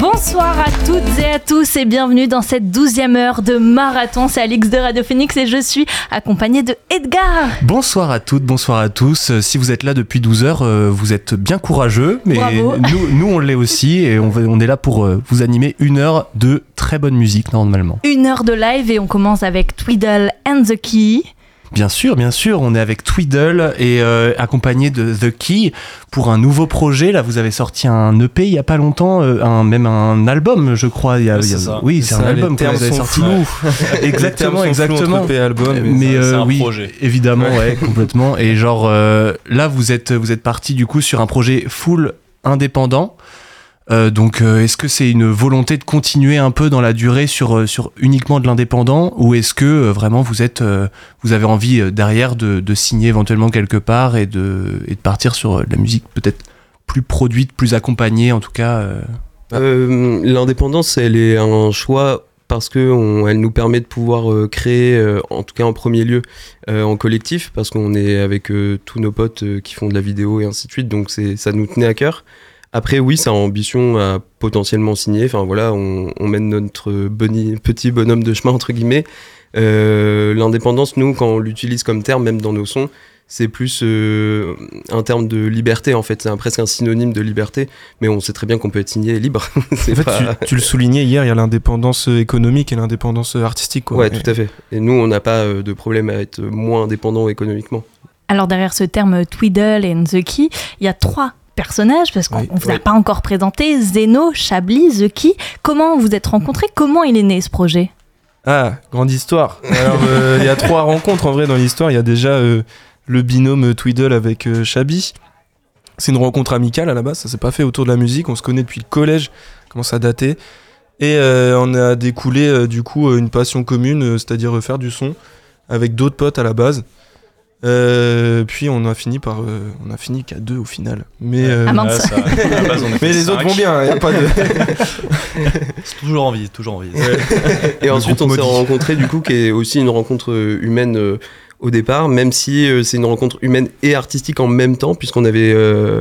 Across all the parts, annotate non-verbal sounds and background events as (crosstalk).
Bonsoir à toutes et à tous et bienvenue dans cette douzième heure de marathon. C'est Alix de Radio Phoenix et je suis accompagnée de Edgar. Bonsoir à toutes, bonsoir à tous. Euh, si vous êtes là depuis 12 heures, euh, vous êtes bien courageux, mais (laughs) nous, nous on l'est aussi et on, on est là pour euh, vous animer une heure de très bonne musique normalement. Une heure de live et on commence avec Twiddle and the Key. Bien sûr, bien sûr, on est avec Twiddle et euh, accompagné de The Key pour un nouveau projet. Là, vous avez sorti un EP il y a pas longtemps, euh, un, même un album, je crois. Il y a, oui, c'est un album que vous avez sorti. (laughs) exactement, exactement. album, mais, euh, oui, projet. évidemment, ouais, complètement. Et genre là, vous êtes vous êtes parti du coup sur un projet full indépendant. Euh, donc, euh, est-ce que c'est une volonté de continuer un peu dans la durée sur, euh, sur uniquement de l'indépendant ou est-ce que vraiment vous êtes, vous avez envie derrière de, de, signer éventuellement quelque part et de, et de partir sur la musique peut-être plus produite, plus accompagnée en tout cas L'indépendance, elle est un choix parce que elle nous permet de pouvoir créer, en tout cas en premier lieu, en collectif, parce qu'on est avec tous nos potes qui font de la vidéo et ainsi de suite, donc ça nous tenait à cœur. Après, oui, ça a ambition à potentiellement signer. Enfin voilà, on, mène notre petit bonhomme de chemin, entre guillemets. Euh, l'indépendance, nous, quand on l'utilise comme terme, même dans nos sons, c'est plus euh, un terme de liberté en fait, c'est presque un synonyme de liberté, mais on sait très bien qu'on peut être signé libre. (laughs) en fait, tu, le soulignais hier, il y a l'indépendance économique et l'indépendance artistique. Quoi. Ouais, tout à fait. Et nous, on n'a pas euh, de problème à être moins indépendant économiquement. Alors derrière ce terme Twiddle et The Key, il y a trois personnages parce qu'on ne vous a pas encore présenté. Zeno, Chablis, The Comment vous êtes rencontrés? Comment il est né ce projet? Ah, grande histoire. Alors, euh, il y a trois rencontres en vrai dans l'histoire. Il y a déjà euh, le binôme Twiddle avec euh, Chabi. C'est une rencontre amicale à la base. Ça s'est pas fait autour de la musique. On se connaît depuis le collège. Commence à dater. Et on a découlé du coup une passion commune, c'est-à-dire faire du son avec d'autres potes à la base. Euh, puis on a fini par, euh, on a fini qu'à deux au final. Mais, euh, ah, (laughs) mais les autres vont bien. Y a pas de. (laughs) toujours envie, toujours envie. Et ensuite on s'est rencontré du coup qui est aussi une rencontre humaine au départ, même si c'est une rencontre humaine et artistique en même temps, puisqu'on avait,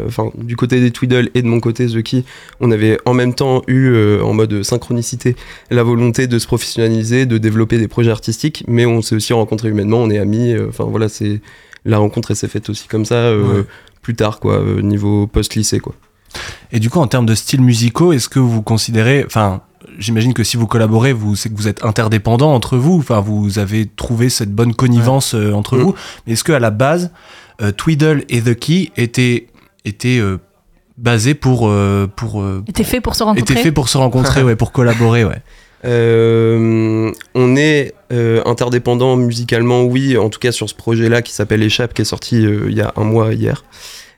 enfin, du côté des Twiddle et de mon côté The on avait en même temps eu, en mode synchronicité, la volonté de se professionnaliser, de développer des projets artistiques, mais on s'est aussi rencontré humainement, on est amis, enfin voilà, c'est la rencontre s'est faite aussi comme ça euh, plus tard, quoi, euh, niveau post-lycée, quoi. Et du coup, en termes de styles musicaux, est-ce que vous considérez, enfin, j'imagine que si vous collaborez, vous, c'est que vous êtes interdépendants entre vous, enfin, vous avez trouvé cette bonne connivence euh, entre mm. vous. Mais est-ce que à la base, Twiddle et The Key étaient, étaient basés pour, pour, étaient faits pour se rencontrer. Étaient faits pour se rencontrer, (laughs) ouais, pour collaborer, ouais. Euh, on est euh, interdépendant musicalement, oui, en tout cas sur ce projet-là qui s'appelle Échappe, qui est sorti euh, il y a un mois hier.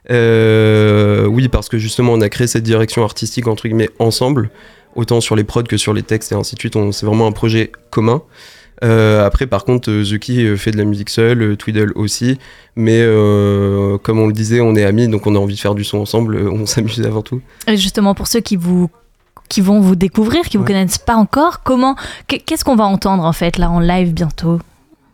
oui, parce que justement, on a créé cette direction artistique entre guillemets ensemble, autant sur les prods que sur les textes et ainsi de suite. C'est vraiment un projet commun. après, par contre, Zuki fait de la musique seul, Twiddle aussi, mais comme on le disait, on est amis, donc on a envie de faire du son ensemble, on (laughs) s'amuse avant tout. Et justement, pour ceux qui vous qui vont vous découvrir, qui ne vous connaissent pas encore. Comment, qu'est-ce qu'on va entendre en fait là en live bientôt?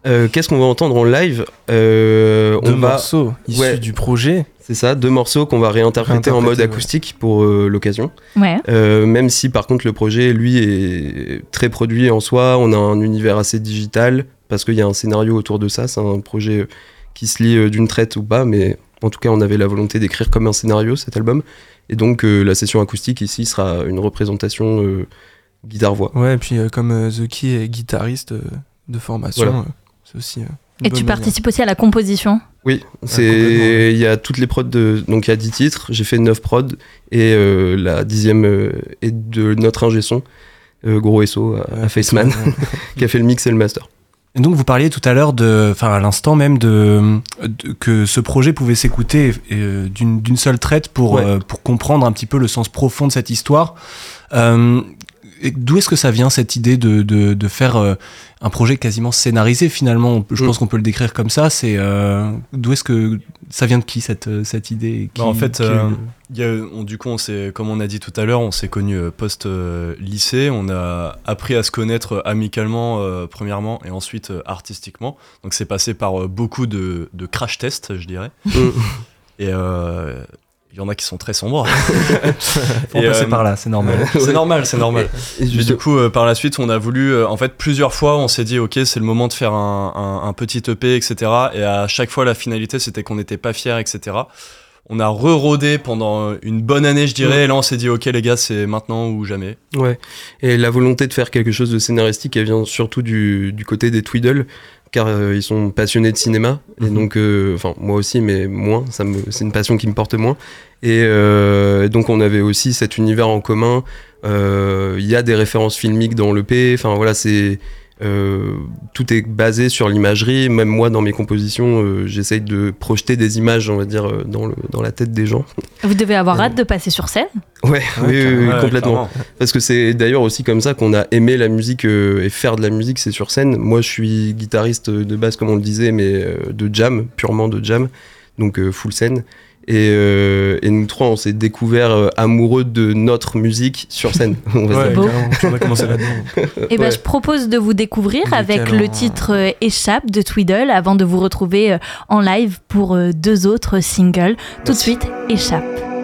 Euh, Qu'est-ce qu'on va entendre en live euh, Deux on morceaux issus du projet. C'est ça, deux morceaux qu'on va réinterpréter, en mode acoustique pour euh, l'occasion. Ouais. même si par contre le projet, lui, est très produit en soi, on a un univers assez digital parce qu'il y a un scénario autour de ça. C'est un projet qui se lit d'une traite ou pas, mais en tout cas, on avait la volonté d'écrire comme un scénario cet album. Et donc euh, la session acoustique ici sera une représentation euh, guitare-voix. Ouais, et puis euh, comme The Key est guitariste de formation, c'est aussi. et tu participes aussi à la composition Oui, c'est il y a toutes les prods de donc il y a 10 titres, j'ai fait 9 prods et la dixième est de notre ingé son Gros SO à, Faceman (laughs) qui a fait le mix et le master. Et donc vous parliez tout à l'heure de, enfin à l'instant même de, que ce projet pouvait s'écouter euh, d'une seule traite pour euh, pour comprendre un petit peu le sens profond de cette histoire. D'où est-ce que ça vient cette idée de, de, de faire euh, un projet quasiment scénarisé finalement? Je mm. pense qu'on peut le décrire comme ça. C'est euh, d'où est-ce que ça vient de qui cette, euh, cette idée? Bah, En fait, y a, du coup, on comme on a dit tout à l'heure, on s'est connu post lycée. On a appris à se connaître amicalement premièrement et ensuite artistiquement. Donc c'est passé par beaucoup de, de crash tests, je dirais. Mm. et il y en a qui sont très sombres. (laughs) Faut passer euh, par là, c'est normal. (laughs) c'est normal, c'est normal. Et du coup, euh, par la suite, on a voulu, euh, en fait, plusieurs fois, on s'est dit, ok, c'est le moment de faire un, un- un petit EP, etc. Et à chaque fois, la finalité, c'était qu'on n'était pas fiers, etc. On a re-rodé pendant une bonne année, je dirais. Et là, on s'est dit, ok, les gars, c'est maintenant ou jamais. Ouais. Et la volonté de faire quelque chose de scénaristique, elle vient surtout du, du côté des Tweedle, car euh, ils sont passionnés de cinéma. Et Mhm. donc, euh, enfin, moi aussi, mais moins. Ça me, c'est une passion qui me porte moins. Et euh, donc, on avait aussi cet univers en commun. Il y a des références filmiques dans l'EP. Enfin, voilà, c'est. Euh, tout est basé sur l'imagerie. Même moi, dans mes compositions, euh, j'essaye de projeter des images, on va dire, euh, dans, le, dans la tête des gens. Vous devez avoir Euh, hâte de passer sur scène? Ouais, oui, oui, oui, Ouais, complètement. clairement. Parce que c'est d'ailleurs aussi comme ça qu'on a aimé la musique euh, et faire de la musique, c'est sur scène. Moi, je suis guitariste de base, comme on le disait, mais euh, de jam, purement de jam, donc euh, full scène. Et, euh, et nous trois, on s'est découvert euh, amoureux de notre musique sur scène. (laughs) on va Ouais, beau. on a commencé là-dedans. (laughs) Et ben, Ouais. je propose de vous découvrir Nickel, avec hein. le titre euh, Échappe de Tweedle avant de vous retrouver en live pour deux autres singles. Tout de suite, Échappe.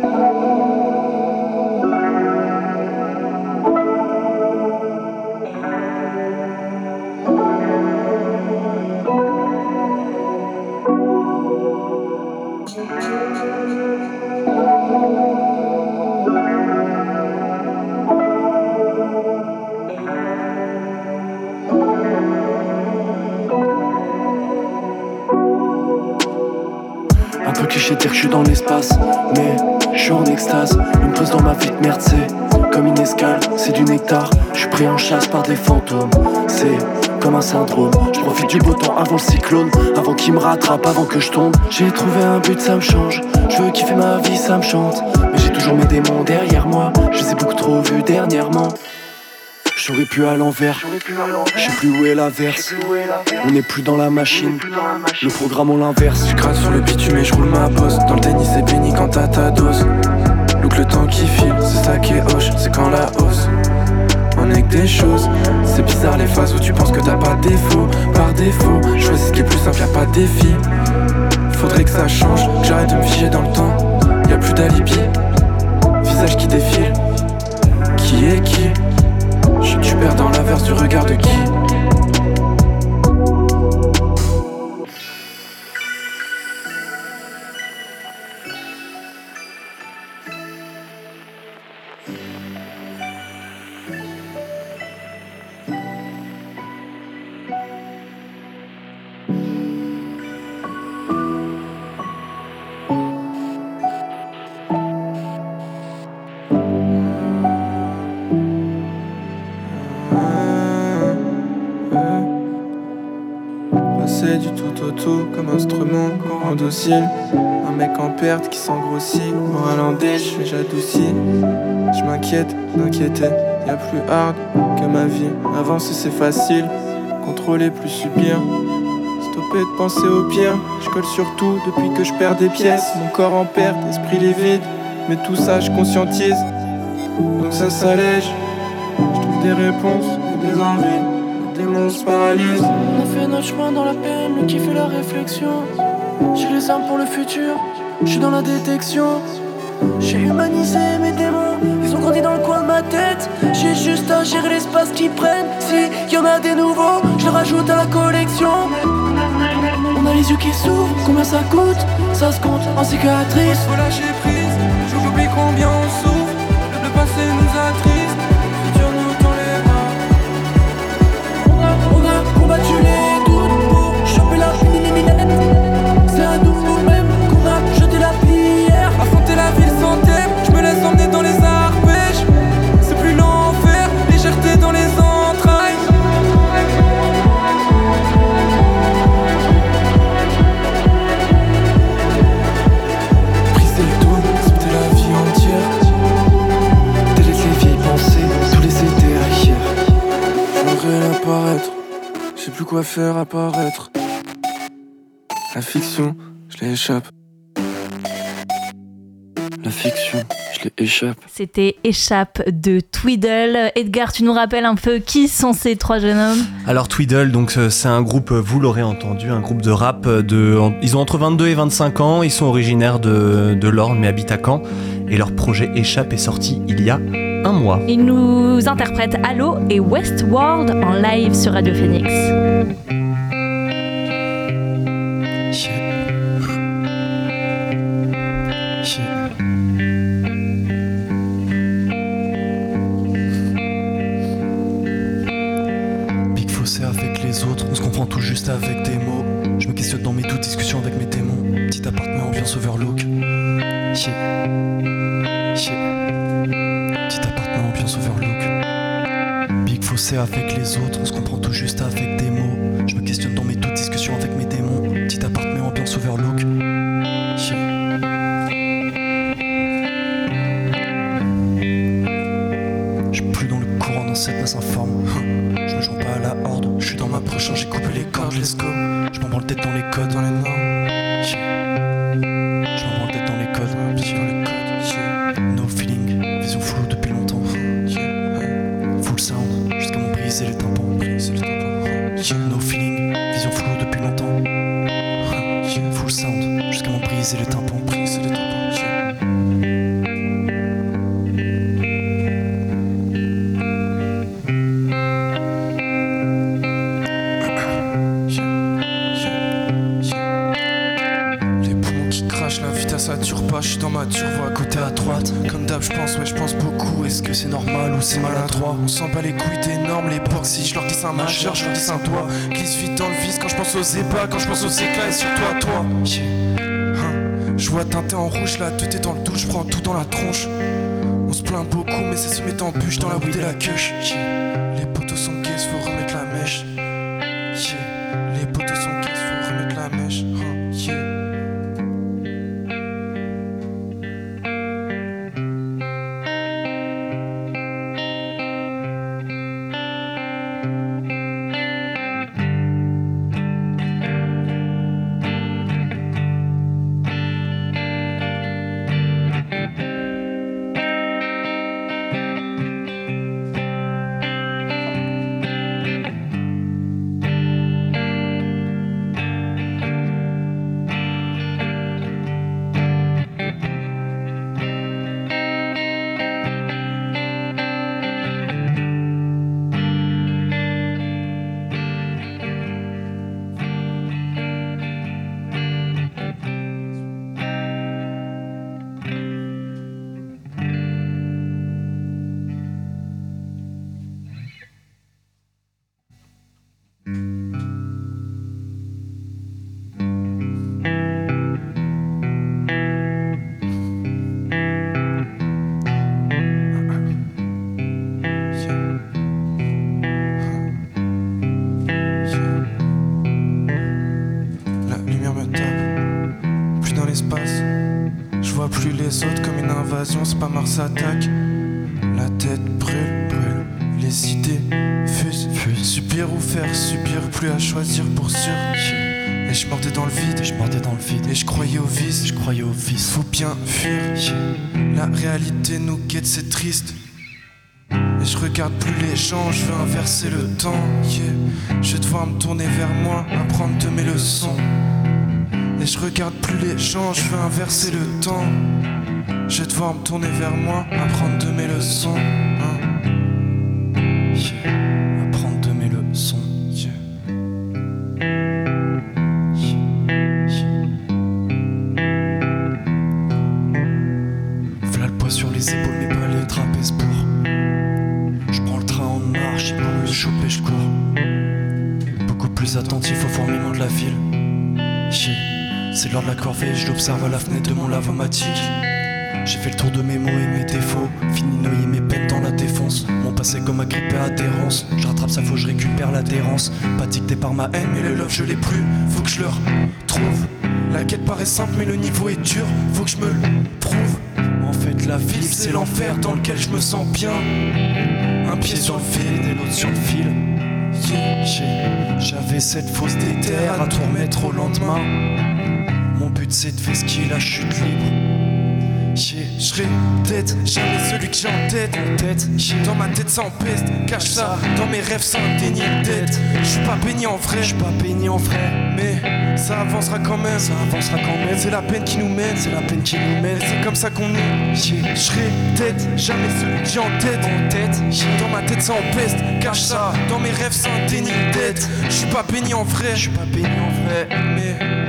Syndrome. Je profite du beau temps avant le cyclone, avant qu'il me rattrape, avant que je tombe. J'ai trouvé un but, ça me change. Je veux kiffer ma vie, ça me chante. Mais j'ai toujours mes démons derrière moi, je les ai beaucoup trop vus dernièrement. J'aurais pu à l'envers, je sais plus où est l'averse. On n'est plus dans la machine, le programme on l'inverse. Je gratte sur le bitume et je roule ma bosse. Dans le tennis, c'est béni quand t'as ta dose. Look le temps qui file, c'est ça qui est hoche, c'est quand la hausse. C'est bizarre les phases où tu penses que t'as pas défaut. Par défaut, choisis ce qui est plus simple, y'a pas de défi. Faudrait que ça change, que j'arrête de me figer dans le temps. Y a plus d'alibi, visage qui défile. Qui est qui? Je tu perds dans l'inverse du regard de qui? Un mec en perte qui s'engrossit, moral en déche, j'adoucis. Je m'inquiète d'inquiéter, y'a plus hard que ma vie. Avancer c'est facile, contrôler plus subir. Stopper de penser au pire, je colle sur tout depuis que je perds des pièces. Mon corps en perte, esprit livide, mais tout ça je conscientise. Donc ça s'allège, je trouve des réponses des envies. Les démons se paralysent. On fait notre chemin dans la peine, le kiff et la réflexion. J'ai les armes pour le futur, je suis dans la détection. J'ai humanisé mes démons, ils ont grandi dans le coin de ma tête. J'ai juste à gérer l'espace qu'ils prennent. Si y en a des nouveaux, je rajoute à la collection. On a les yeux qui s'ouvrent, combien ça coûte? Ça se compte en cicatrices. Faut lâcher prise, combien quoi faire apparaître. La fiction, je l'échappe. La fiction, je l'ai échappe. C'était Échappe de Tweedle. Edgar, tu nous rappelles un peu qui sont ces trois jeunes hommes? Alors Tweedle, donc euh, c'est un groupe, vous l'aurez entendu, un groupe de rap. De, ils ont entre 22 et 25 ans. Ils sont originaires de, de l'Orne mais habitent à Caen. Et leur projet Échappe est sorti il y a un mois. Ils nous interprètent Halo et Westworld en live sur Radio Phoenix. Big fossé avec les autres, on se comprend tout juste avec des mots. Je me questionne dans mes doutes, discussions avec mes démons. Petit appartement, ambiance overlook. Yeah. Yeah. Ambiance overlook. Big fossé avec les autres, on se comprend tout juste avec des mots. Je me questionne dans mes doigt. Glisse vite dans le vice quand je pense aux ébats, quand je pense aux éclats et surtout à toi. Hein. Je vois teinté en rouge, la tête est dans le douche, je prends tout dans la tronche. On se plaint beaucoup, mais c'est se mettre en bûche dans la weed et la. Yeah. Pas Mars attaque. La tête brûle, brûle, les idées fusent, fusent. Subir ou faire subir, plus à choisir pour sûr. Et je mordais dans le vide, je mordais dans le vide. Et je croyais au vice, je croyais au vice. Faut bien fuir. La réalité nous guette, c'est triste. Et je regarde plus les gens, je veux inverser le temps. Yeah. Je vais devoir me tourner vers moi, apprendre de mes leçons. Et je regarde plus les gens, je veux inverser le temps. Je vais devoir me tourner vers moi, apprendre de mes leçons. hein. Yeah. Apprendre de mes leçons. Yeah. V'là le poids sur les épaules, mais pas les trapèzes pour. Je prends le train en marche, et pour le choper, je cours. Beaucoup plus attentif au fourmillement de la ville. Yeah. C'est l'heure de la corvée, je l'observe à la fenêtre de mon lavomatique. J'ai fait le tour de mes mots et mes défauts, fini de noyer mes peines dans la défense. Mon passé comme agrippé à adhérence, je rattrape ça, faut que je récupère l'adhérence. Pas dicté par ma haine, mais le love je l'ai plus, faut que je leur trouve. La quête paraît simple, mais le niveau est dur, faut que je me le prouve. En fait, la vie c'est l'enfer dans lequel je me sens bien. Un pied sur le vide et l'autre sur le fil. J'avais cette fausse déterre à tout remettre au lendemain. Mon but c'est de faire ce qui est la chute libre. Yeah. je serai peut-être jamais celui que j'ai en tête. tête. Dans ma tête sans peste, cache ça. Dans mes rêves sans déni tête. Je suis pas béni en vrai, je suis pas béni en vrai. Mais ça avancera quand même, ça avancera quand même. C'est la peine qui nous mène, c'est la peine qui nous mène. C'est comme ça qu'on est. Je serai peut-être jamais celui que j'ai en tête. En tête. Dans ma tête sans peste, cache ça. Dans mes rêves sans déni tête. Je suis pas béni en vrai, je suis pas béni en vrai. Mais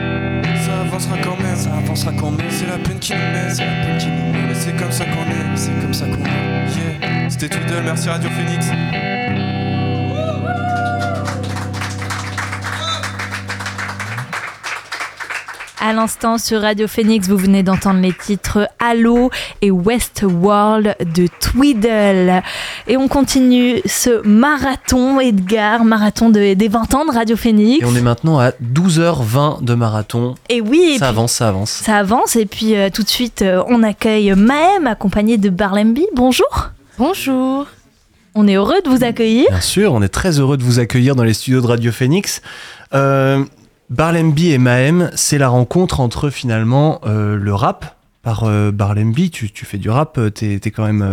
ça avancera quand même, ça avancera quand même. C'est la peine qui nous mène, c'est la peine qui nous. Mais c'est comme ça qu'on est, c'est comme ça qu'on est. Yeah. C'était Twiddle, merci Radio Phoenix. À l'instant sur Radio Phoenix, vous venez d'entendre les titres Halo et Westworld de Twiddle. Et on continue ce marathon, Edgar, marathon de, des 20 ans de Radio Phoenix. Et on est maintenant à 12h20 de marathon. Et oui, et ça puis- avance, ça avance. ça avance. Et puis euh, tout de suite, euh, on accueille Maëm, accompagnée de Barlemby. Bonjour. Bonjour. On est heureux de vous accueillir. Bien sûr, on est très heureux de vous accueillir dans les studios de Radio Phoenix. Euh, Barlemby et Mahem, c'est la rencontre entre finalement euh, le rap. Par euh, Barlemby, tu, tu fais du rap, t'es es quand même. euh,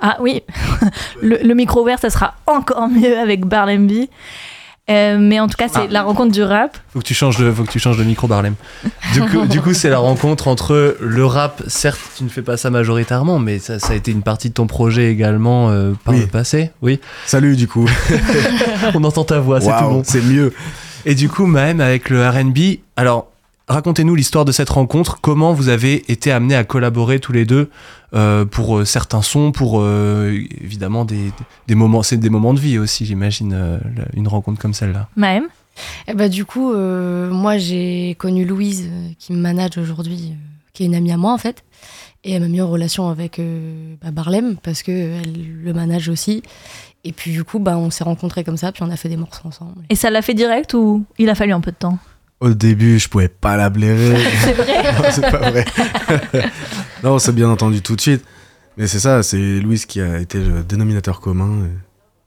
Ah oui, (laughs) le, le micro ouvert, ça sera encore mieux avec Barlemby. Euh, mais en tout cas, c'est la rencontre du rap. Faut que tu changes de, faut que tu changes de micro, Barlem. Du coup, du coup, c'est la rencontre entre le rap. Certes, tu ne fais pas ça majoritairement, mais ça, ça a été une partie de ton projet également euh, par Oui. le passé. Oui. Salut du coup. (laughs) On entend ta voix, c'est tout bon. c'est mieux. Et du coup, Mahem, avec le RB, alors racontez-nous l'histoire de cette rencontre. Comment vous avez été amenés à collaborer tous les deux euh, pour euh, certains sons, pour euh, évidemment des, des moments, c'est des moments de vie aussi, j'imagine, euh, une rencontre comme celle-là. Maëm. Eh bah, du coup, euh, moi, j'ai connu Louise, euh, qui me manage aujourd'hui, euh, qui est une amie à moi, en fait. Et elle m'a mis en relation avec euh, bah, Barlem, parce qu'elle le manage aussi. Et puis, du coup, bah, on s'est rencontrés comme ça, puis on a fait des morceaux ensemble. Et ça l'a fait direct ou il a fallu un peu de temps? Au début, je pouvais pas la blairer. (laughs) C'est vrai. (laughs) C'est pas vrai. (laughs) non, on s'est bien entendu tout de suite. Mais c'est ça, c'est Louise qui a été le dénominateur commun.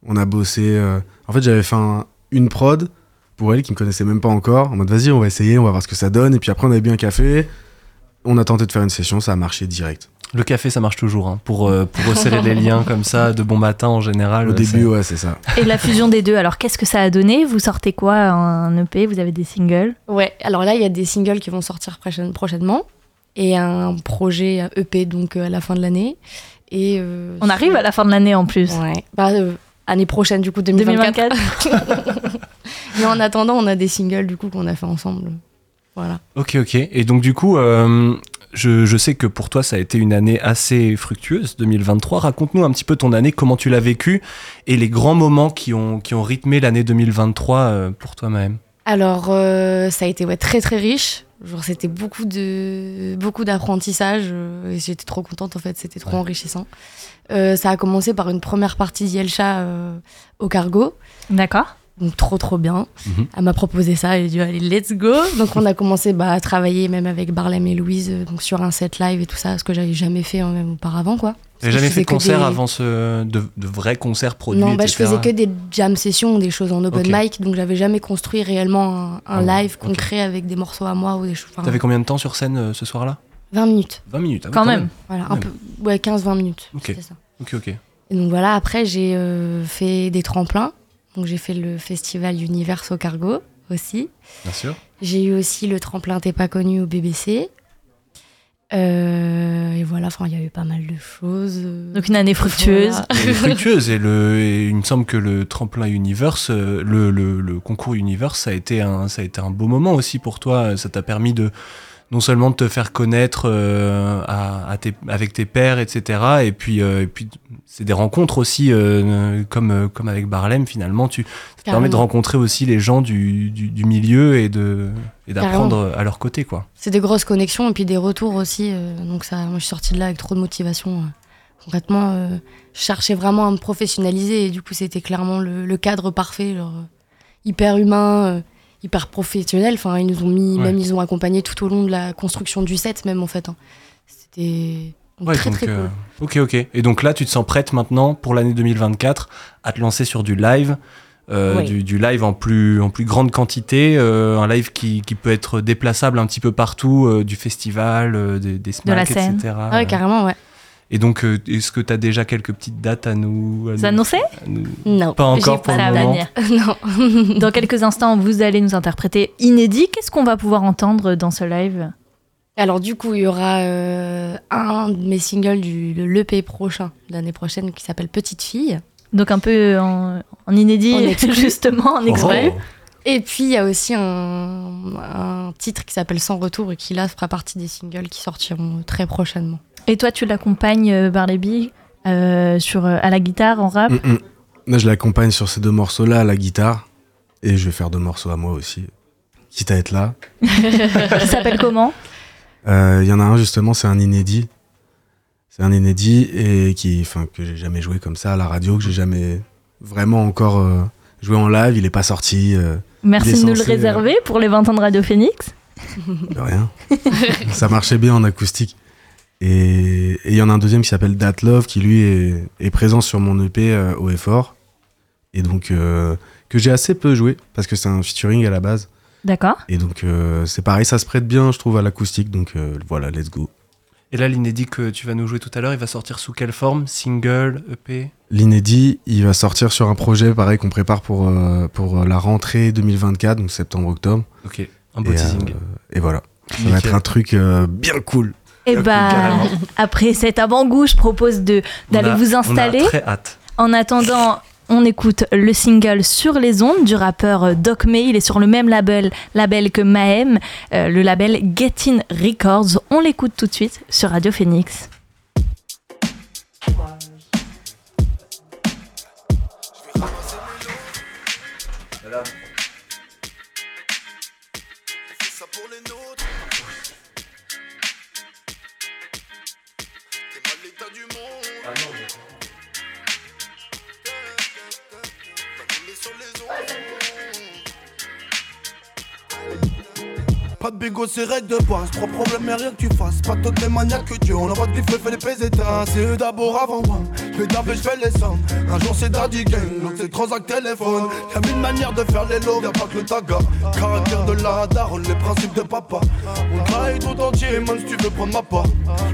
On a bossé. euh, En fait, j'avais fait un- une prod pour elle qui me connaissait même pas encore. En mode, vas-y, on va essayer, on va voir ce que ça donne. Et puis après, on avait bu un café. On a tenté de faire une session, ça a marché direct. Le café, ça marche toujours, hein, pour, euh, pour resserrer les (laughs) liens comme ça, de bon matin en général. Au euh, début, ouais, c'est ça. Et la fusion des deux, alors qu'est-ce que ça a donné? Vous sortez quoi? Un EP Vous avez des singles? Ouais, alors là, il y a des singles qui vont sortir prochaine- prochainement. Et un projet EP, donc euh, à la fin de l'année. Et euh, On arrive à la fin de l'année en plus. Ouais. Bah, euh, année prochaine, du coup, 2024. 2024. (laughs) Mais en attendant, on a des singles, du coup, qu'on a fait ensemble. Voilà. Ok, ok. Et donc du coup, euh, je, je sais que pour toi, ça a été une année assez fructueuse, 2023. Raconte-nous un petit peu ton année, comment tu l'as vécue et les grands moments qui ont, qui ont rythmé l'année 2023 euh, pour toi-même. Alors, euh, ça a été ouais, très très riche. Genre, c'était beaucoup de beaucoup d'apprentissage euh, et j'étais trop contente en fait. C'était trop Ouais. enrichissant. Euh, ça a commencé par une première partie d'Yelcha euh, au cargo. D'accord. Donc trop trop bien. Mhm. Elle m'a proposé ça, j'ai dit allez let's go. Donc on a commencé bah, à travailler même avec Barlem et Louise euh, donc sur un set live et tout ça, ce que j'avais jamais fait hein, même auparavant quoi. Que jamais fait de concert des- avant ce, de, de vrais concerts produits Non, bah, je faisais que des jam sessions, des choses en open mic, donc j'avais jamais construit réellement un, un Ah, live concret avec des morceaux à moi ou des choses. T'avais combien de temps sur scène euh, ce soir-là? 20 minutes, 20 minutes. ah Quand même. voilà, Quand un peu, ouais, 15-20 minutes. Ok. c'était ça. Ok, ok. Et donc voilà, après j'ai euh, fait des tremplins, donc j'ai fait le festival Univers au cargo aussi. Bien sûr. J'ai eu aussi le tremplin T'es pas connu au BBC. Euh, et voilà, enfin, il y a eu pas mal de choses. Donc une année fructueuse. voilà. (laughs) Fructueuse et, le, et il me semble que le tremplin Universe, euh, le, le- le concours Universe, ça a, été un, ça a été un beau moment aussi pour toi. Ça t'a permis de non seulement de te faire connaître euh, à, à tes- avec tes pairs, etc. Et puis, euh, et puis c'est des rencontres aussi, euh, comme, euh, comme avec Barlem finalement. Tu, ça te permet de rencontrer aussi les gens du, du, du milieu et de et d'apprendre à leur côté. quoi. C'est des grosses connexions et puis des retours aussi. euh, donc ça, moi, je suis sortie de là avec trop de motivation. euh. Concrètement, euh, je cherchais vraiment à me professionnaliser et du coup, c'était clairement le, le cadre parfait, genre, hyper humain, hyper professionnel. Enfin, ils nous ont mis, Ouais. même ils ont accompagné tout au long de la construction du set, même en fait. hein. C'était Ouais, très donc, très euh, cool. ok, ok. Et donc là, tu te sens prête maintenant pour l'année 2024 à te lancer sur du live. euh, Oui. du, du live en plus, en plus grande quantité, euh, un live qui, qui peut être déplaçable un petit peu partout, euh, du festival, euh, des, des De la scène. etc. Ah ouais, carrément, ouais. Et donc, euh, est-ce que tu as déjà quelques petites dates à nous, à Vous nous- annoncez à nous- Non. Pas encore pour le Ça va moment. (laughs) non. Dans quelques instants, vous allez nous interpréter inédit. Qu'est-ce qu'on va pouvoir entendre dans ce live? Alors du coup, il y aura euh, un de mes singles du de l'EP prochain, l'année prochaine, qui s'appelle Petite Fille. Donc un peu en, en inédit, En (laughs) justement, en exprès. Oh. Et puis, il y a aussi un, un titre qui s'appelle Sans Retour et qui, là, fera partie des singles qui sortiront très prochainement. Et toi, tu l'accompagnes, euh, Barleby, euh, sur, euh, à la guitare, en rap Mm, mm. Là, je l'accompagne sur ces deux morceaux-là à la guitare. Et je vais faire deux morceaux à moi aussi. Quitte à être là. (laughs) Il s'appelle comment Euh, Il y en a un justement, c'est un inédit. C'est un inédit et qui, enfin, que j'ai jamais joué comme ça à la radio, que j'ai jamais vraiment encore euh, joué en live. Il est pas sorti. euh, Merci de nous le réserver pour les 20 ans de Radio Phoenix. de rien. ça marchait bien en acoustique. Et il y en a un deuxième qui s'appelle Dat Love qui lui est, est présent sur mon EP euh, au effort. Et donc euh, que j'ai assez peu joué parce que c'est un featuring à la base. D'accord. Et donc euh, c'est pareil, ça se prête bien, je trouve, à l'acoustique. Donc euh, voilà, let's go. Et là, l'inédit que tu vas nous jouer tout à l'heure, il va sortir sous quelle forme? Single, EP L'inédit, il va sortir sur un projet pareil qu'on prépare pour, euh, pour la rentrée 2024, donc septembre-octobre. Ok, un beau Et, teasing. euh, et voilà, ça va être un truc euh, bien cool. Et bah, carrément. (laughs) après cet avant-goût, je propose de d'aller vous On installer. a très hâte. En attendant, on écoute le single Sur les ondes du rappeur euh, Doc May. Il est sur le même label, label que Mahem, euh, le label Get In Records. On l'écoute tout de suite sur Radio Phoenix. ça Bigot, c'est règle de base. Trois problèmes, mais rien que tu fasses. Pas toutes les maniaques que Dieu. On a pas de fait, les pèses. C'est eux d'abord avant moi. Je fais je fais les sommes. Un jour c'est Daddy Gang, l'autre c'est Transact téléphone. Y'a mille manières de faire les lots, y'a pas que le taga. Caractère de la daronne, les principes de papa. On travaille tout entier, même si tu veux prendre ma part.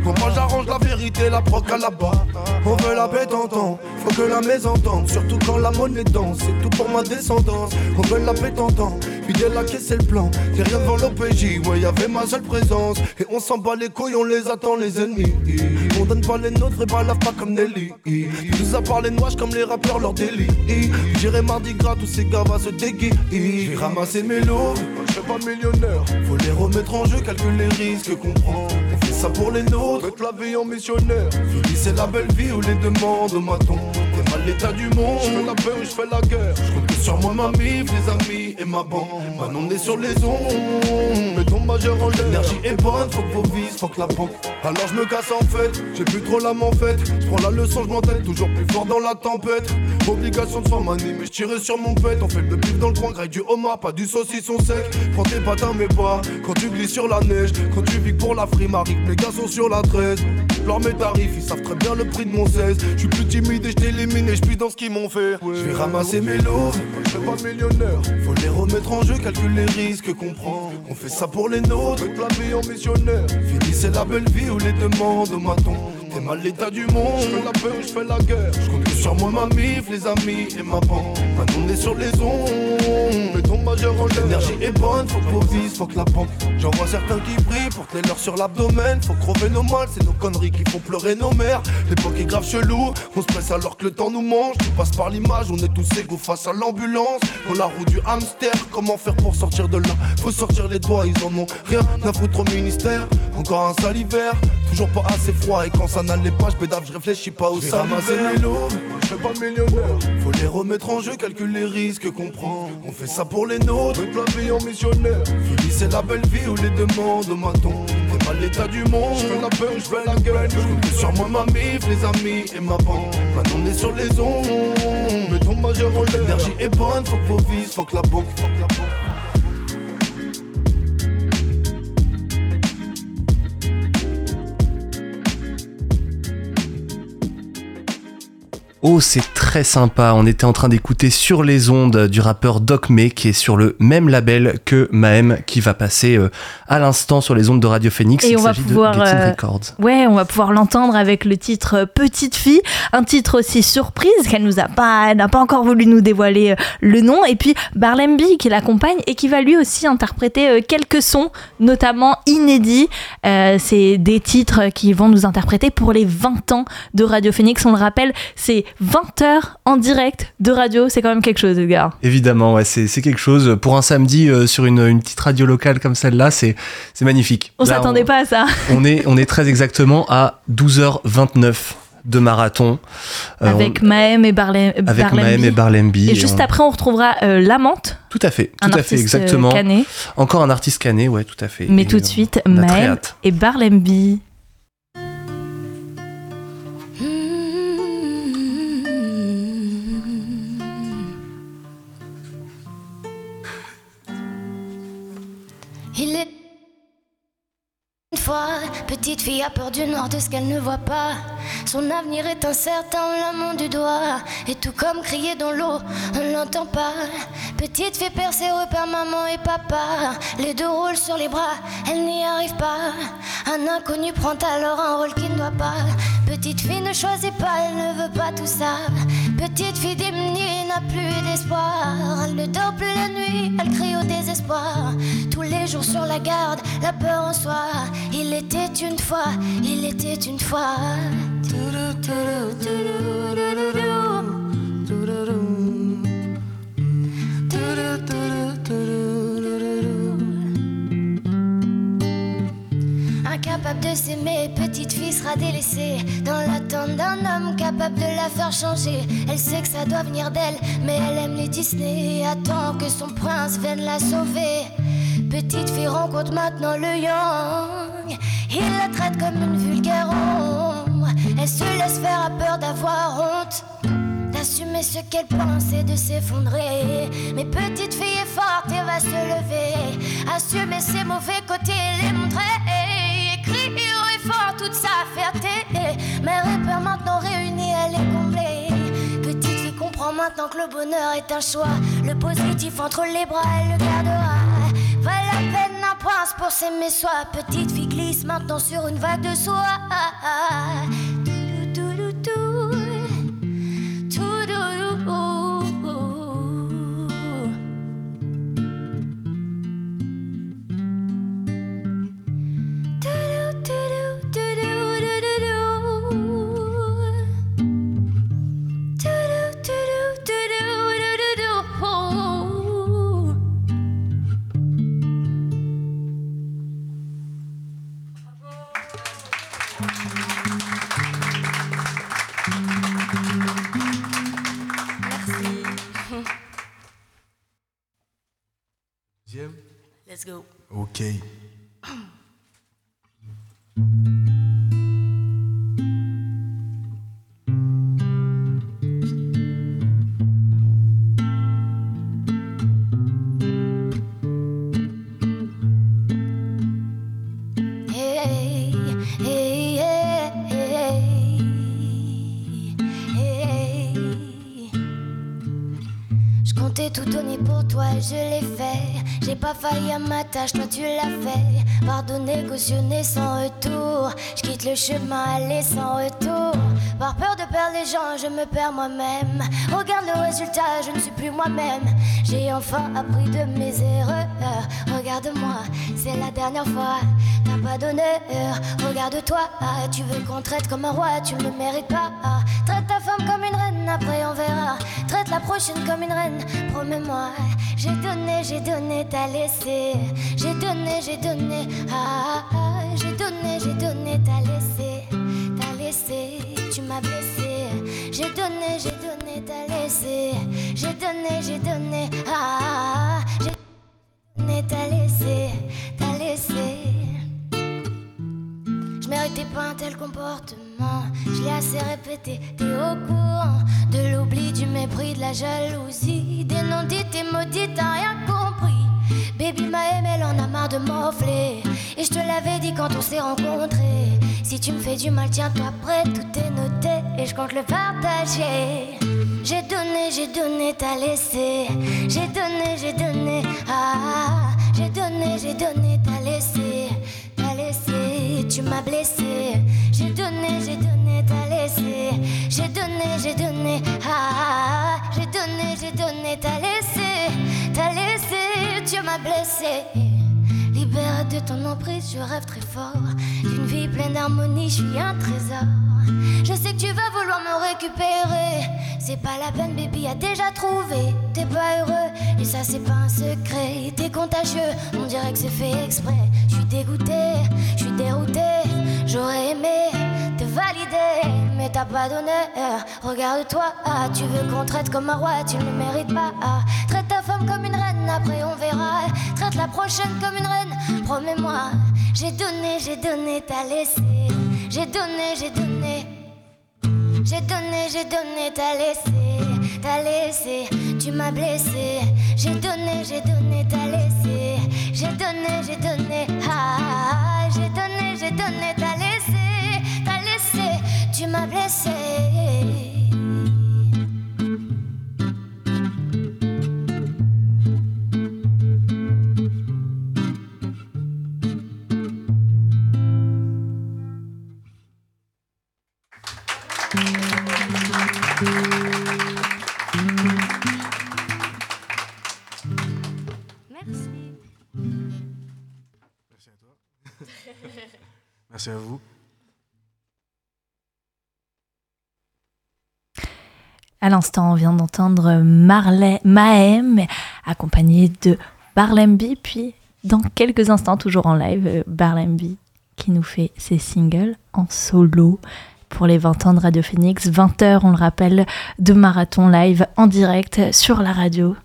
Pour moi, j'arrange la vérité, la proc à la bas. On veut la paix t'entends, faut que la maison entende. Surtout quand la monnaie danse, c'est tout pour ma descendance. On veut la paix t'entends, fidèle la caisse c'est le plan. Rien devant l'OPJ, ouais, y'avait ma seule présence. Et on s'en bat les couilles, on les attend, les ennemis. On donne pas les nôtres et balave pas comme Nelly. Tout ça par les noirs comme les rappeurs, leur délit. J'irai mardi gras, tous ces gars va se déguer. J'ai ramassé mes lots, je suis pas millionnaire. Faut les remettre en jeu, calcule les risques qu'on prend. Ça pour les nôtres, mettre la vie en missionnaire. C'est la belle vie où les demandes. T'es mal l'état du monde, je fais la paix ou je fais la guerre. Je sur moi, ma mif, les amis et ma bande. Maintenant on est sur les ondes, mettons majeur en. L'énergie est bonne, faut que vos vis, faut que la banque. Alors je me casse en fait, j'ai plus trop l'âme en fait. Je prends la leçon, je m'entête toujours plus fort dans la tempête. Obligation de s'en mais je tire sur mon pet. On fait le pif dans le coin, graille du homard, pas du saucisson sec. Prends tes patins, mais pas quand tu glisses sur la neige. Quand tu vis pour la frime, arrive, mes gars sont sur la 13. Ils savent très bien le prix de mon 16. Je suis plus timide et je t'élimine et je dans ce qu'ils m'ont fait. Je vais ramasser mes lots, je suis pas millionnaire. Faut les remettre en jeu, calcule les risques qu'on. On fait ça pour les nôtres, mettre la vie en missionnaire. Fini, c'est la belle vie où les demandes m'attendent. T'es mal l'état du monde, je la ou je fais la guerre. Sur moi, ma mif, les amis et ma bande. Maintenant on est sur les ondes, mettons majeur en. L'énergie est bonne, faut que vos vis, faut que la banque. J'en vois certains qui brillent que les leurs sur l'abdomen. Faut crever nos mâles, c'est nos conneries qui font pleurer nos mères. L'époque est grave chelou, on se presse alors que le temps nous mange. Tout passe par l'image, on est tous égaux face à l'ambulance. Dans la roue du hamster, comment faire pour sortir de là? Faut sortir les doigts, ils en ont rien à foutre au ministère. Encore un sale hiver, toujours pas assez froid. Et quand ça n'allait pas, je pédave, je réfléchis pas salaire. mes lots, je suis pas millionnaire. Faut les remettre en jeu, calcule les risques qu'on prend. On fait ça pour les nôtres, mettre la vie en missionnaire. Fini, c'est la belle vie où les demandes m'attendent. T'es mal l'état du monde, je fais la ou je fais la gueule. Je sur moi, ma mif, les amis et ma bande. Maintenant on est sur les ondes, mettons majeur en l'air. L'énergie est bonne, faut que vos vis, faut que la banque, faut que la banque. Oh, c'est très sympa. On était en train d'écouter sur les ondes du rappeur Doc May qui est sur le même label que Maem qui va passer euh, à l'instant sur les ondes de Radio Phoenix. Et Il on va s'agit de pouvoir, Getting euh. Ouais, on va pouvoir l'entendre avec le titre Petite fille, un titre aussi surprise qu'elle nous a pas, n'a pas encore voulu nous dévoiler euh, le nom. Et puis Barlemby qui l'accompagne et qui va lui aussi interpréter euh, quelques sons, notamment inédits. Euh, c'est des titres qui vont nous interpréter pour les 20 ans de Radio Phoenix. On le rappelle, c'est 20 heures en direct de radio. C'est quand même quelque chose, Edgar. Évidemment, ouais, c'est quelque chose. Pour un samedi euh, sur une, une petite radio locale comme celle-là, c'est magnifique. On s'attendait pas à ça. On est, on est très exactement à 12h29 de marathon. Euh, avec Maëm et Barle- on- avec. Maëm et. Et juste on- après, on retrouvera euh, Lamante, Tout à fait, un tout à fait, euh, exactement. canet. Encore un artiste canet, ouais, tout à fait. Mais Et tout de suite, Maëm et Barlemby. Petite fille a peur du noir de ce qu'elle ne voit pas. Son avenir est incertain, on la du doigt. Et tout comme crier dans l'eau, on l'entend pas. Petite fille perd ses repères, maman et papa. Les deux roulent sur les bras, elle n'y arrive pas. Un inconnu prend alors un rôle qu'il ne doit pas. Petite fille ne choisit pas, elle ne veut pas tout ça. Petite fille démunie n'a plus d'espoir. Elle ne dort plus la nuit, elle crie au désespoir. Tous les jours sur la garde, la peur en soi. Il était une fois, il était une fois. Incapable de s'aimer, petite fille sera délaissée. Dans l'attente d'un homme capable de la faire changer. Elle sait que ça doit venir d'elle, mais elle aime les Disney. Attend que son prince vienne la sauver. Petite fille rencontre maintenant le young Il la traite comme une vulgaire ombre. Elle se laisse faire à peur d'avoir honte. D'assumer ce qu'elle pense et de s'effondrer. Mais petite fille est forte et va se lever. Assumer ses mauvais côtés et les montrer. Toute sa fierté. Mère et père maintenant réunis, elle est comblée. Petite fille comprend maintenant que le bonheur est un choix. Le positif entre les bras, elle le gardera. Va la peine un prince pour s'aimer soi. Petite fille glisse maintenant sur une vague de soie. Go. Ok. Pas à ma tâche, toi tu l'as fait. Pardonner, cautionner sans retour. Je quitte le chemin, aller sans retour. Par peur de perdre les gens, je me perds moi-même. Regarde le résultat, je ne suis plus moi-même. J'ai enfin appris de mes erreurs. Regarde-moi, c'est la dernière fois. T'as pas d'honneur, regarde-toi. Tu veux qu'on traite comme un roi, tu ne le mérites pas. Traite ta femme comme une reine, après on verra. Traite la prochaine comme une reine, promets-moi. J'ai donné, j'ai donné, t'as laissé. J'ai donné, j'ai donné, ah, ah, ah. j'ai donné, j'ai donné, t'as laissé. T'as laissé, tu m'as blessé. J'ai donné, j'ai donné, t'as laissé. J'ai donné, j'ai donné, ah, ah, ah. j'ai donné, t'as laissé, t'as laissé. Méritais pas un tel comportement. Je l'ai assez répété, t'es au courant de l'oubli, du mépris, de la jalousie. Des non-dits, t'es maudits, t'as rien compris. Baby m'a aimé, elle en a marre de m'offler. Et je te l'avais dit quand on s'est rencontrés. Si tu me fais du mal, tiens-toi prêt, tout est noté. Et je compte le partager. J'ai donné, j'ai donné, t'as laissé. J'ai donné, j'ai donné, ah. J'ai donné, j'ai donné, tu m'as blessé. J'ai donné, j'ai donné, t'as laissé. J'ai donné, j'ai donné, ah. J'ai donné, j'ai donné, t'as laissé. T'as laissé, tu m'as blessé. Ton emprise, je rêve très fort. D'une vie pleine d'harmonie, je suis un trésor. Je sais que tu vas vouloir me récupérer. C'est pas la peine, baby, a déjà trouvé. T'es pas heureux, et ça c'est pas un secret. T'es contagieux, on dirait que c'est fait exprès. Je suis dégoûté, je suis dérouté. J'aurais aimé te valider, mais t'as pas d'honneur. Regarde-toi, ah, tu veux qu'on traite comme un roi, tu ne le mérites pas. ah. Traite ta femme comme une après on verra. Traite la prochaine comme une reine, promets-moi. J'ai donné, j'ai donné, t'as laissé. J'ai donné, j'ai donné. J'ai donné, j'ai donné, t'as laissé, t'as laissé, tu m'as blessé. J'ai donné, j'ai donné, t'as laissé. J'ai donné, j'ai donné, ah, j'ai donné, j'ai donné, t'as laissé, t'as laissé, tu m'as blessé. Merci. Merci à toi. Merci à vous. À l'instant, on vient d'entendre Mahem, accompagné de Barlemby, puis dans quelques instants, toujours en live, Barlemby qui nous fait ses singles en solo pour les 20 ans de Radio Phoenix. 20h, on le rappelle, de marathon live en direct sur la radio.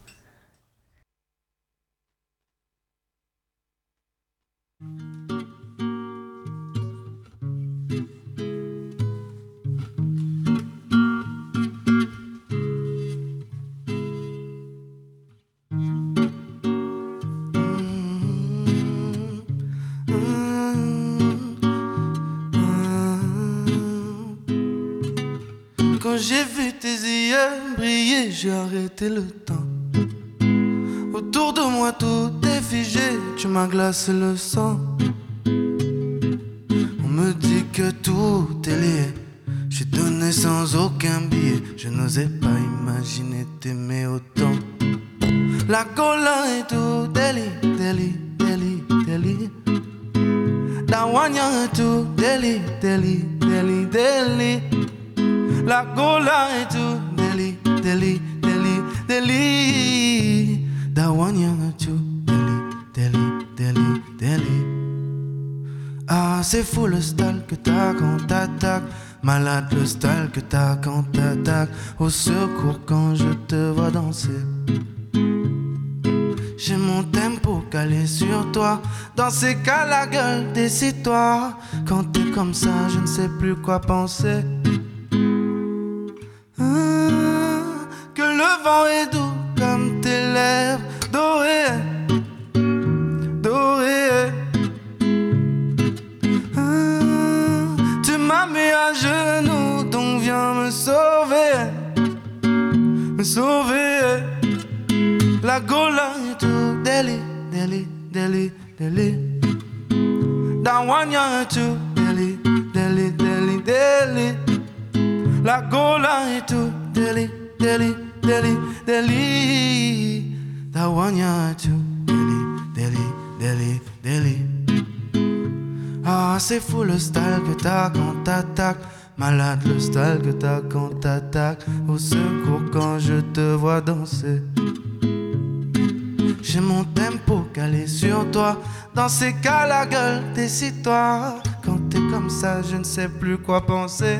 J'ai vu tes yeux briller, j'ai arrêté le temps. Autour de moi tout est figé, tu m'as glacé le sang. On me dit que tout est lié. J'ai donné sans aucun billet. Je n'osais pas imaginer t'aimer autant. La cola et tout, deli, deli, deli, deli. La wanya et tout, deli, deli, deli, deli. La gola et tout, deli, deli, deli, deli. Da wanya et tout, deli, deli, deli, deli. Ah, c'est fou le style que t'as quand t'attaques. Malade le style que t'as quand t'attaques. Au secours quand je te vois danser. J'ai mon tempo calé sur toi. Dans ces cas, la gueule, décide-toi. Quand t'es comme ça, je ne sais plus quoi penser. C'est fou le style que t'as quand t'attaques. Malade le style que t'as quand t'attaques. Au secours quand je te vois danser. J'ai mon tempo calé sur toi. Dans ces cas, la gueule, décide-toi. Quand t'es comme ça, je ne sais plus quoi penser.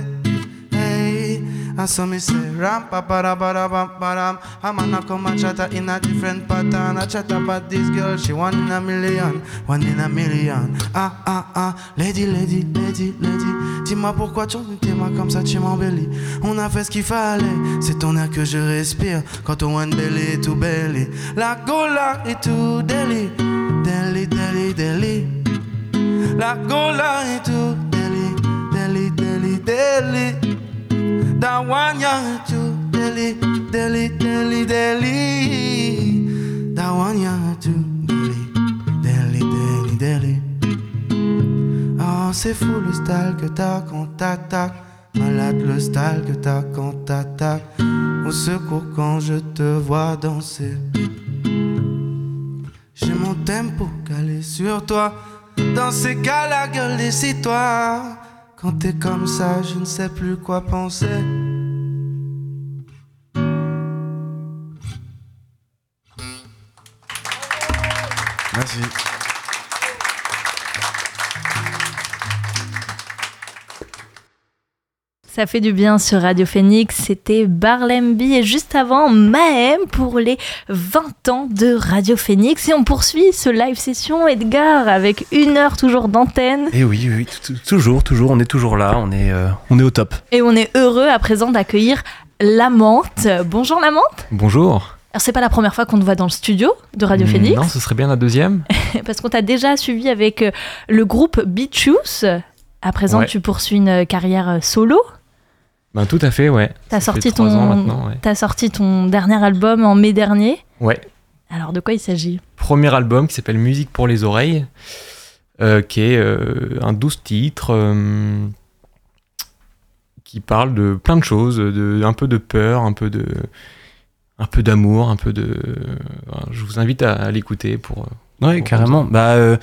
And so me say ram pa pa da ba da ba. I'm gonna come in a different pattern. I chat about this girl, she one in a million, one in a million. Ah ah ah, lady, lady, lady, lady. Dis-moi pourquoi tu m'aimes comme ça, tu m'embellis. On a fait ce qu'il fallait, c'est ton air que je respire. Quand on one belly tout belly, la gola est tout deli, deli, deli, deli. La gola est tout deli, deli, deli, deli. Da I want you to Delhi, Delhi, Delhi, Delhi. I want you to Delhi, Delhi, Delhi, Delhi. Oh, c'est fou le style que t'as quand t'attaques. Malade le style que t'as quand t'attaques. Au secours quand je te vois danser. J'ai mon tempo calé sur toi. Dans ces cas, la gueule décide-toi. Quand t'es comme ça, je ne sais plus quoi penser. Merci. Ça fait du bien sur Radio Phoenix, c'était Barlemby et juste avant Mahem pour les 20 ans de Radio Phoenix et on poursuit ce live session Edgar avec une heure toujours d'antenne Et oui, oui, t- toujours, toujours, on est toujours là, on est, euh, on est au top. et on est heureux à présent d'accueillir Lamante. Bonjour Lamante. Bonjour. Alors c'est pas la première fois qu'on te voit dans le studio de Radio Phoenix Non, ce serait bien la deuxième. (laughs) parce qu'on t'a déjà suivi avec euh, le groupe Beachus. À présent Ouais. tu poursuis une carrière euh, solo. Ben, tout à fait, ouais. T'as sorti ton ouais. sorti ton dernier album en mai dernier. Ouais. Alors de quoi il s'agit? Premier album qui s'appelle Musique pour les oreilles, euh, qui est euh, un 12 titres euh, qui parle de plein de choses, de, un peu de peur, un peu de un peu d'amour, un peu de. je vous invite à, à l'écouter pour. Euh, pour carrément. Bah, euh,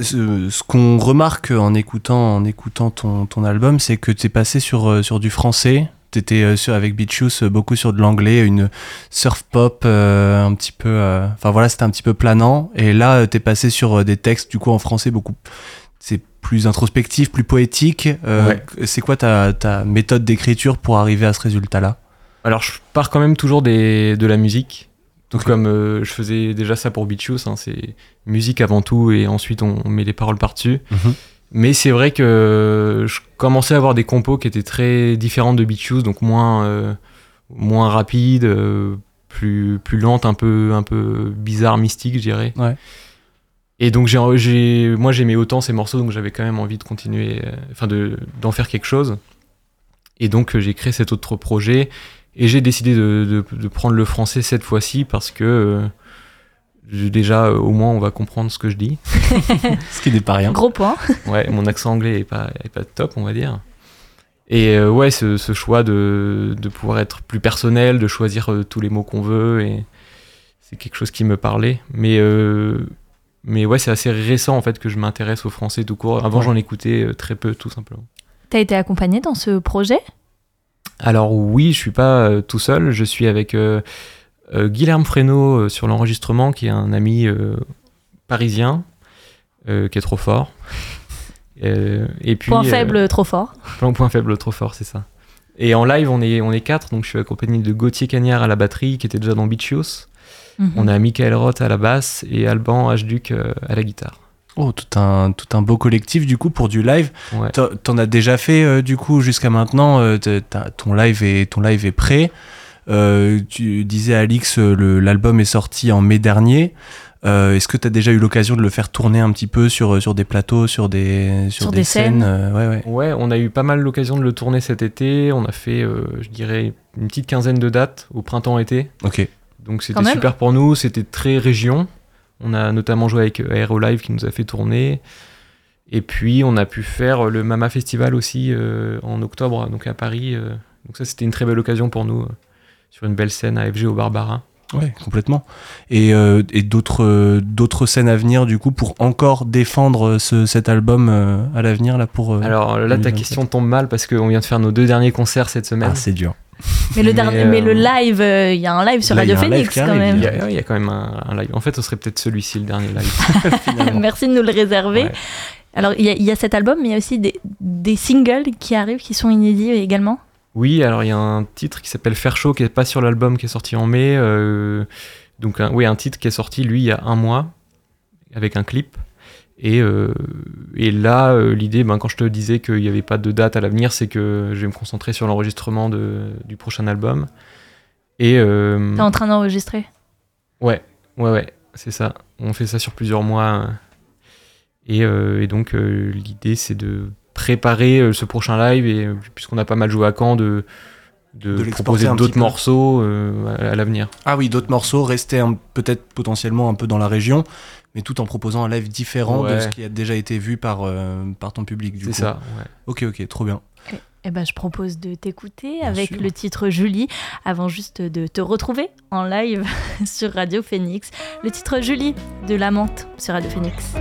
ce, ce qu'on remarque en écoutant, en écoutant ton, ton album, c'est que tu es passé sur, euh, sur du français. Tu étais avec Beachus euh, beaucoup sur de l'anglais, une surf pop euh, un petit peu. euh, Enfin voilà, c'était un petit peu planant. Et là, tu es passé sur euh, des textes du coup en français beaucoup. C'est plus introspectif, plus poétique. Euh, Ouais. C'est quoi ta, ta méthode d'écriture pour arriver à ce résultat-là? Alors, je pars quand même toujours des, de la musique. Donc, comme euh, je faisais déjà ça pour Beachus, hein, c'est musique avant tout, et ensuite on, on met les paroles par-dessus. Mhm. Mais c'est vrai que je commençais à avoir des compos qui étaient très différentes de Beachus, donc moins, euh, moins rapides, euh, plus, plus lentes, un peu, un peu bizarre, mystique, je dirais. Ouais. Et donc, j'ai, j'ai, moi, j'aimais autant ces morceaux, donc j'avais quand même envie de continuer, euh, enfin, de, d'en faire quelque chose. Et donc, euh, j'ai créé cet autre projet. Et j'ai décidé de, de- de prendre le français cette fois-ci parce que euh, déjà, euh, au moins, on va comprendre ce que je dis. (laughs) Ce qui n'est pas rien. Gros point. Ouais, mon accent anglais est pas, est pas top, on va dire. Et euh, ouais, ce, ce choix de, de pouvoir être plus personnel, de choisir euh, tous les mots qu'on veut, et c'est quelque chose qui me parlait. Mais, euh, mais ouais, c'est assez récent en fait que je m'intéresse au français tout court. Avant, Ouais. j'en écoutais euh, très peu, tout simplement. T'as été accompagné dans ce projet? Alors oui, je suis pas euh, tout seul, je suis avec euh, euh, Guilherme Fresneau sur l'enregistrement, qui est un ami parisien, qui est trop fort. (laughs) Et puis, Point faible, trop fort. Point, faible, trop fort, c'est ça. Et en live, on est, on est quatre, donc je suis accompagné de Gauthier Cagnard à la batterie, qui était déjà dans Beachios. Mhm. On a Michael Roth à la basse et Alban Hduc euh, à la guitare. Oh, tout un, tout un beau collectif du coup pour du live. Ouais. T'en- as déjà fait euh, du coup jusqu'à maintenant. euh, t'as- t'as- ton live est ton live est prêt. Euh, tu disais Alix, l'album est sorti en mai dernier. Euh, Est-ce que tu as déjà eu l'occasion de le faire tourner un petit peu sur, sur des plateaux, sur des, sur Sur des, des scènes, scènes. ouais, ouais. Ouais, on a eu pas mal l'occasion de le tourner cet été. On a fait, euh, je dirais, une petite quinzaine de dates au printemps-été. Ok. Donc c'était super pour nous, c'était très région. On a notamment joué avec euh, Aero Live qui nous a fait tourner. Et puis on a pu faire le Mama Festival aussi euh, en octobre, donc à Paris. euh. donc ça c'était une très belle occasion pour nous, euh, sur une belle scène à FG au Barbara. Ouais, complètement. Et, euh, et d'autres euh, d'autres scènes à venir du coup pour encore défendre ce, cet album euh, à l'avenir là pour. euh, Alors là ta 2027. question tombe mal parce qu'on vient de faire nos deux derniers concerts cette semaine. Ah, c'est dur. Mais le, Mais, dernier, euh, mais le live, euh, il y a un live sur Là, Radio Phoenix quand même. Il y, a, il y a quand même un, un live. En fait, ce serait peut-être celui-ci le dernier live. (laughs) Merci de nous le réserver. Ouais. Alors, il y, a- il y a cet album, mais il y a aussi des, des singles qui arrivent, qui sont inédits également. Oui, alors il y a un titre qui s'appelle Faire chaud qui est pas sur l'album qui est sorti en mai. euh, donc un, oui, un titre qui est sorti lui il y a un mois avec un clip. Et, euh, et là, euh, l'idée, ben, quand je te disais qu'il n'y avait pas de date à l'avenir, c'est que je vais me concentrer sur l'enregistrement de- du prochain album. Et euh, T'es en train d'enregistrer? ouais, ouais, ouais, c'est ça. On fait ça sur plusieurs mois. euh. Et, euh, et donc euh, l'idée, c'est de préparer euh, ce prochain live et puisqu'on a pas mal joué à Caen, de de, De l'exporter proposer d'autres morceaux euh, à, à l'avenir. Ah oui, d'autres morceaux, rester peut-être potentiellement un peu dans la région, mais tout en proposant un live différent de ce qui a déjà été vu par, euh, par ton public. du C'est coup. ça, ouais. Ok, ok, trop bien. Eh ben, je propose de t'écouter avec sûr. le titre Julie, avant juste de te retrouver en live (laughs) sur Radio Phoenix. Le titre Julie de La Menthe sur Radio Phoenix.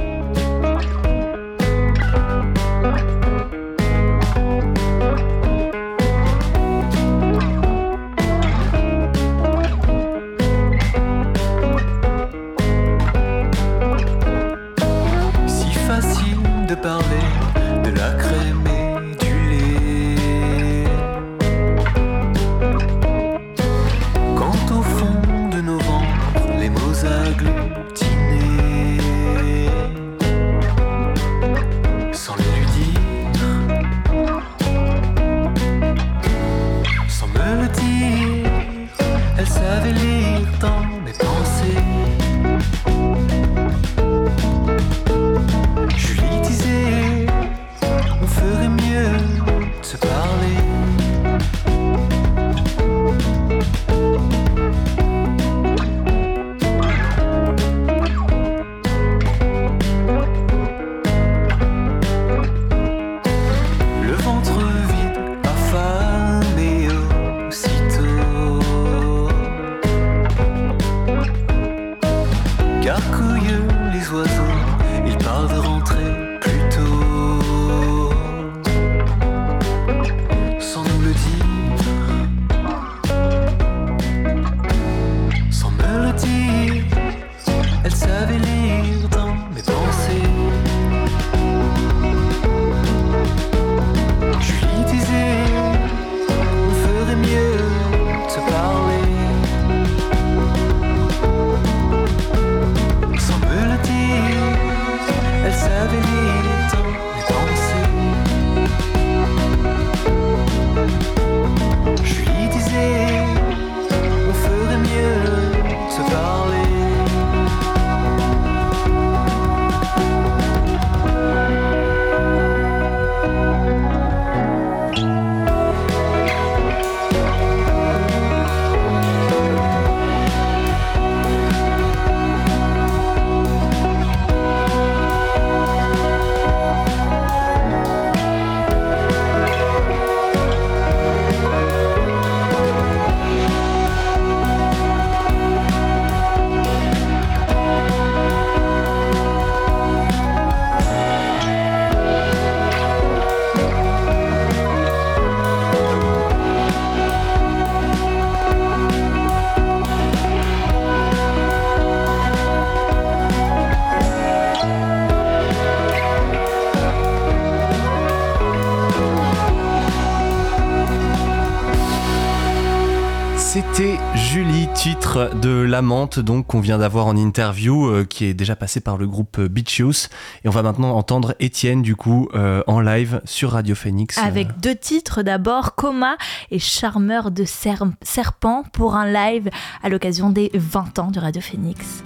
Donc qu'on vient d'avoir en interview, euh, qui est déjà passé par le groupe euh, Beach. Et on va maintenant entendre Étienne, du coup, euh, en live sur Radio Phoenix. Avec deux titres d'abord, Coma et Charmeur de Ser- Serpent pour un live à l'occasion des 20 ans de Radio Phoenix.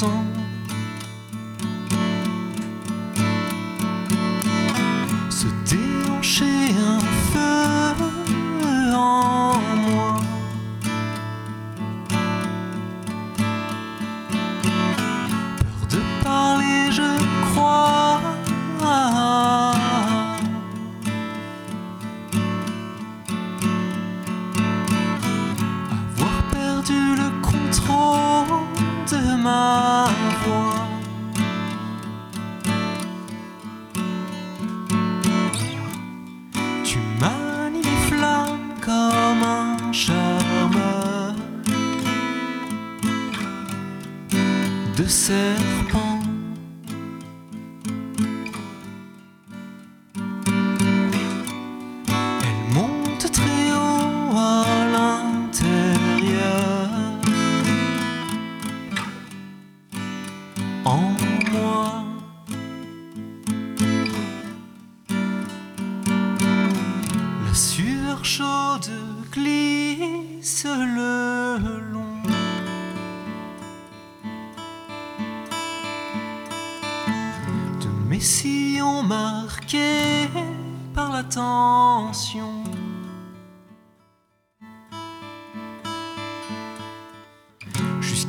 Je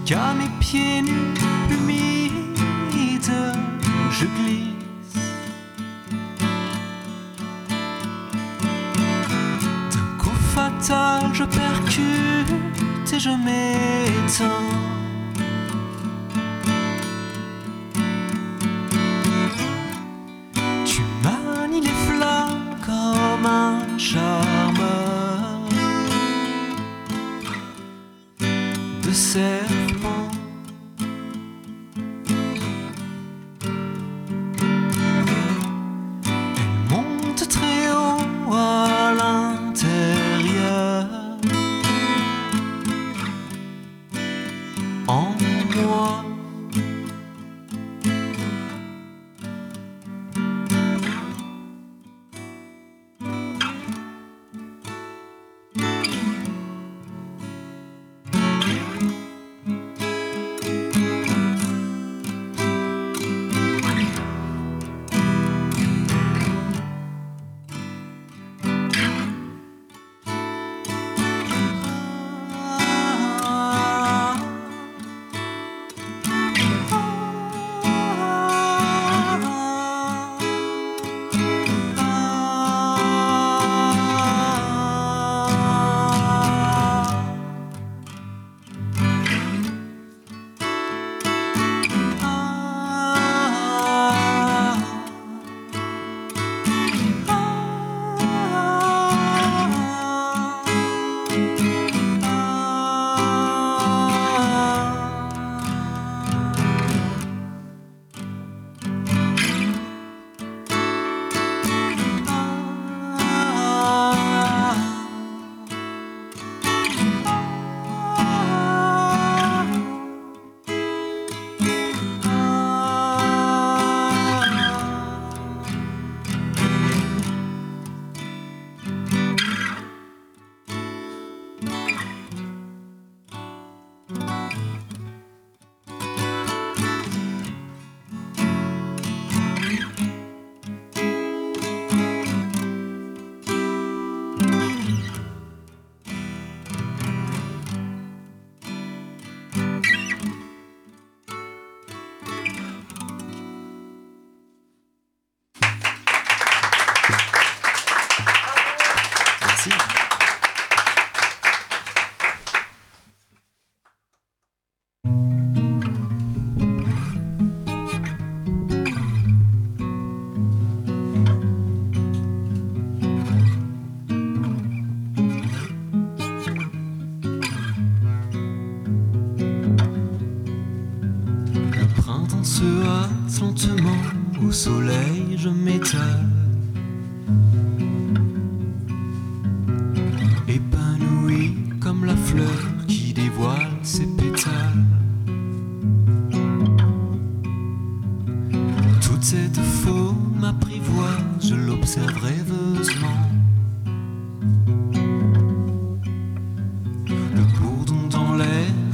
Qu'à mes pieds nus humides, je glisse. D'un coup fatal, je percute et je m'éteins.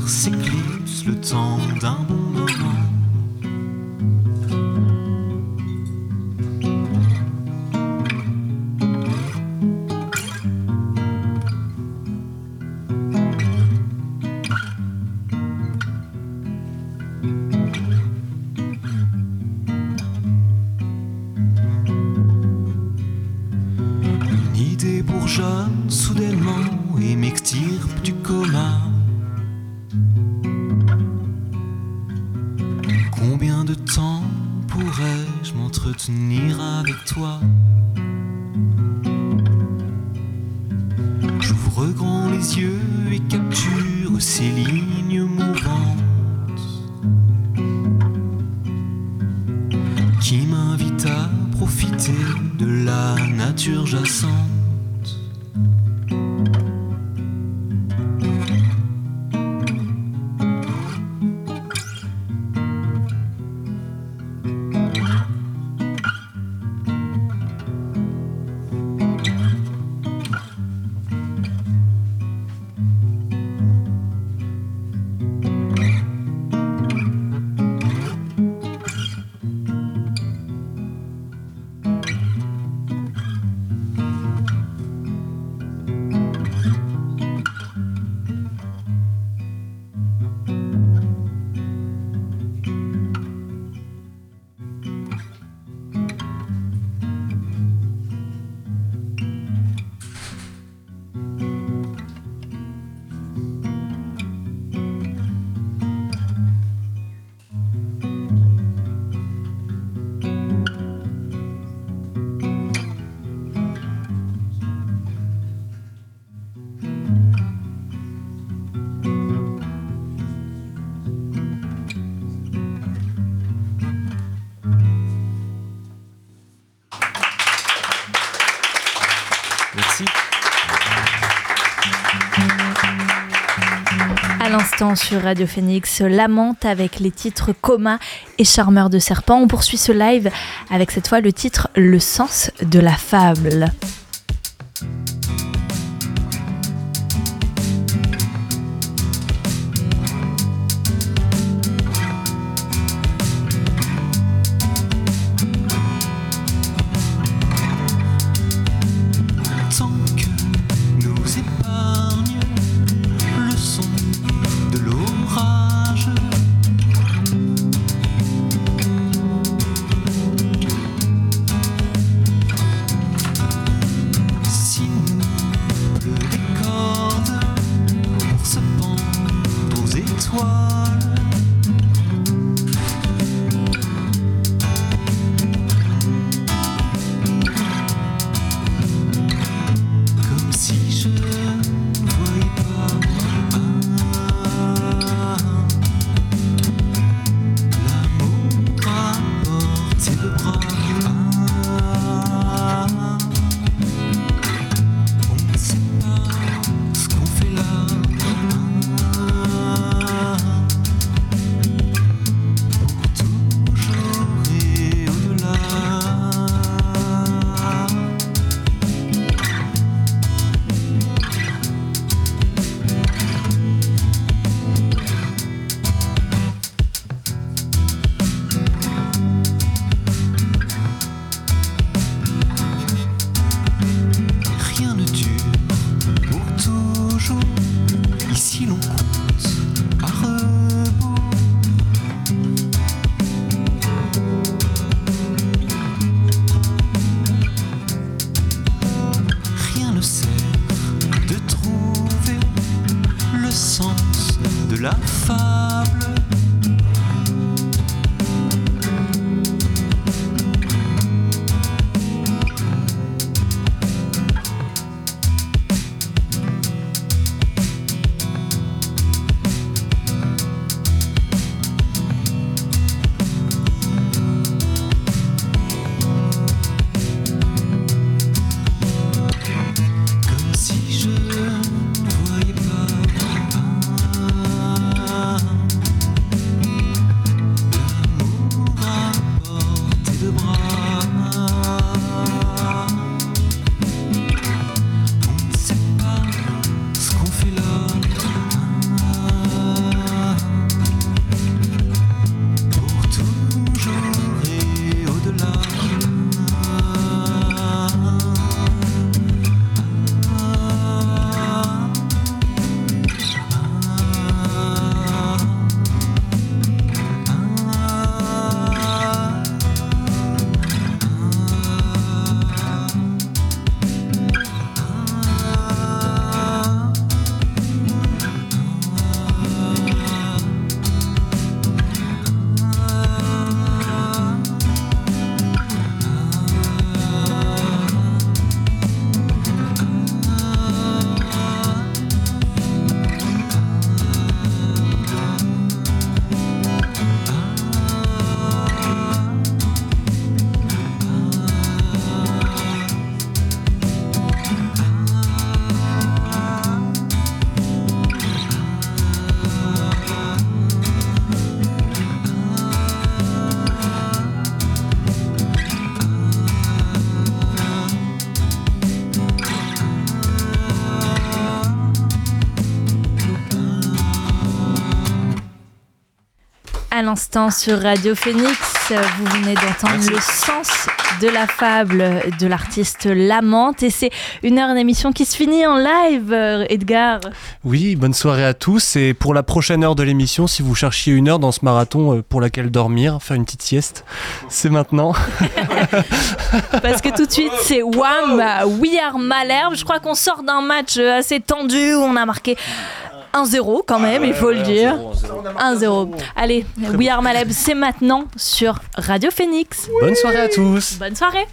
s'éclipse le temps d'un bon moment. Sur Radio Phoenix, Lamente avec les titres Coma et Charmeur de serpent. On poursuit ce live avec cette fois le titre Le sens de la fable. L'instant sur Radio Phoenix, vous venez d'entendre le sens de la fable de l'artiste Lamente et c'est une heure d'émission qui se finit en live, euh, Edgar. Oui, bonne soirée à tous. Et pour la prochaine heure de l'émission, si vous cherchiez une heure dans ce marathon euh, pour laquelle dormir, faire une petite sieste, c'est maintenant. (laughs) Parce que tout de suite, c'est Wham, We Are Malherbe. Je crois qu'on sort d'un match euh, assez tendu où on a marqué 1-0 quand même, il faut le dire. 1-0. Allez, We Are Malherbe, c'est maintenant sur Radio Phoenix. Bonne soirée à tous. Bonne soirée.